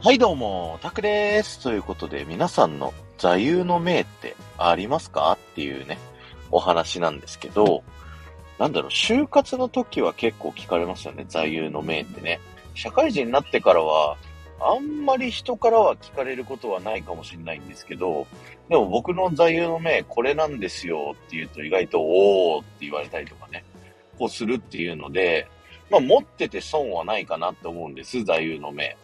はいどうも、タクです。ということで、皆さんの座右の銘ってありますか？っていうね、お話なんですけど、なんだろう、就活の時は結構聞かれますよね、座右の銘ってね。社会人になってからは、あんまり人からは聞かれることはないかもしれないんですけど、でも僕の座右の銘これなんですよって言うと意外とおーって言われたりとかね、こうするっていうので、まあ持ってて損はないかなって思うんです、座右の銘。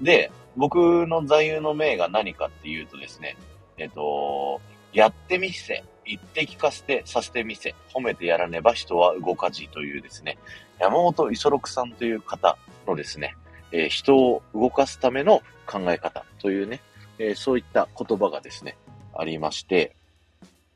で、僕の座右の銘が何かっていうとですね、えっと、やってみせ、言って聞かせて、させてみせ、褒めてやらねば人は動かじというですね、山本五十六さんという方のですね、えー、人を動かすための考え方というね、えー、そういった言葉がですね、ありまして、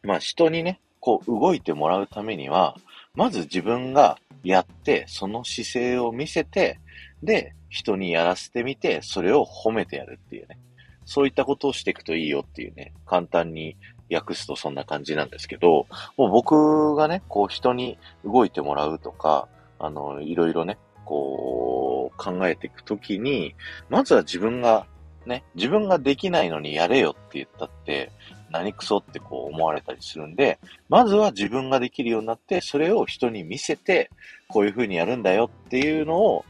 まあ人にね、こう動いてもらうためには、まず自分がやって、その姿勢を見せて、で、人にやらせてみて、それを褒めてやるっていうね。そういったことをしていくといいよっていうね、簡単に訳すとそんな感じなんですけど、もう僕がね、こう人に動いてもらうとか、あの、いろいろね、こう考えていくときに、まずは自分がね、自分ができないのにやれよって言ったって、何クソってこう思われたりするんで、まずは自分ができるようになって、それを人に見せて、こういう風にやるんだよっていうのを、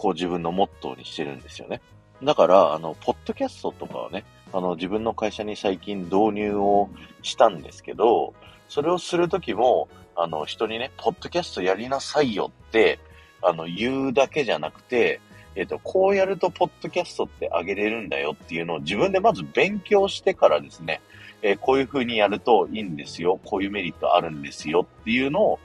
こう自分のモットーにしてるんですよね。だから、あの、ポッドキャストとかはね、あの、自分の会社に最近導入をしたんですけど、それをするときも、あの、人にね、ポッドキャストやりなさいよって、あの、言うだけじゃなくて、えっ、と、こうやると、ポッドキャストって上げれるんだよっていうのを自分でまず勉強してからですね、えー、こういう風にやるといいんですよ、こういうメリットあるんですよっていうのを、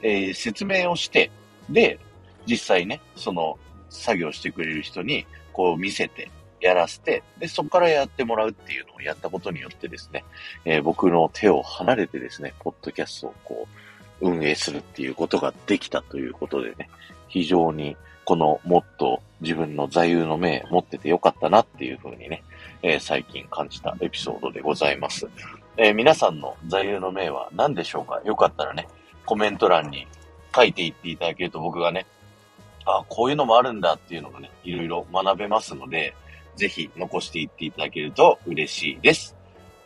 えー、説明をして、で、実際ね、その、作業してくれる人に、こう見せて、やらせて、で、そこからやってもらうっていうのをやったことによってですね、えー、僕の手を離れてですね、ポッドキャストをこう、運営するっていうことができたということでね、非常にこのもっと自分の座右の銘持っててよかったなっていうふうにね、えー、最近感じたエピソードでございます。えー、皆さんの座右の銘は何でしょうか？よかったらね、コメント欄に書いていっていただけると僕がね、あ、こういうのもあるんだっていうのがね、いろいろ学べますので、ぜひ残していっていただけると嬉しいです。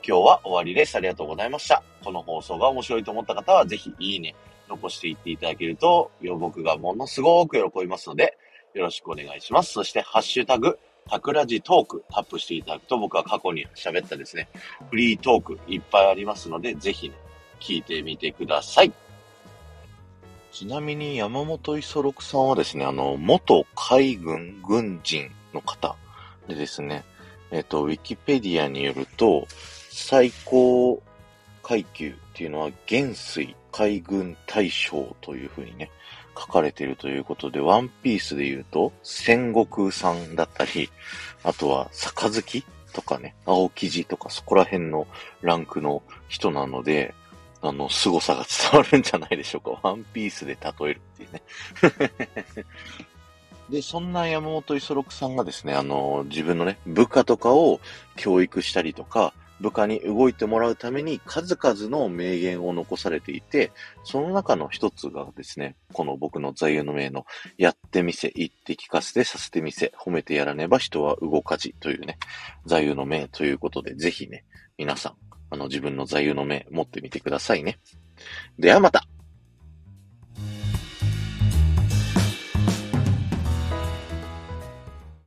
今日は終わりです。ありがとうございました。この放送が面白いと思った方は、ぜひいいね、残していっていただけると、僕がものすごく喜びますので、よろしくお願いします。そして、ハッシュタグ、タクラジトークタップしていただくと、僕は過去に喋ったですね、フリートークいっぱいありますので、ぜひね、聞いてみてください。ちなみに山本五十六さんはですね、あの、元海軍軍人の方でですね、えっ、と、ウィキペディアによると、最高階級っていうのは元帥海軍大将というふうにね、書かれているということで、ワンピースで言うと、戦国さんだったり、あとは、杯とかね、青生地とかそこら辺のランクの人なので、あの、凄さが伝わるんじゃないでしょうか。ワンピースで例えるっていうね。で、そんな山本五十六さんがですね、あの、自分のね、部下とかを教育したりとか、部下に動いてもらうために数々の名言を残されていて、その中の一つがですね、この僕の座右の銘の、やってみせ、言って聞かせて、させてみせ、褒めてやらねば人は動かじというね、座右の銘ということで、ぜひね、皆さん、あの自分の座右の銘持ってみてくださいね。ではまた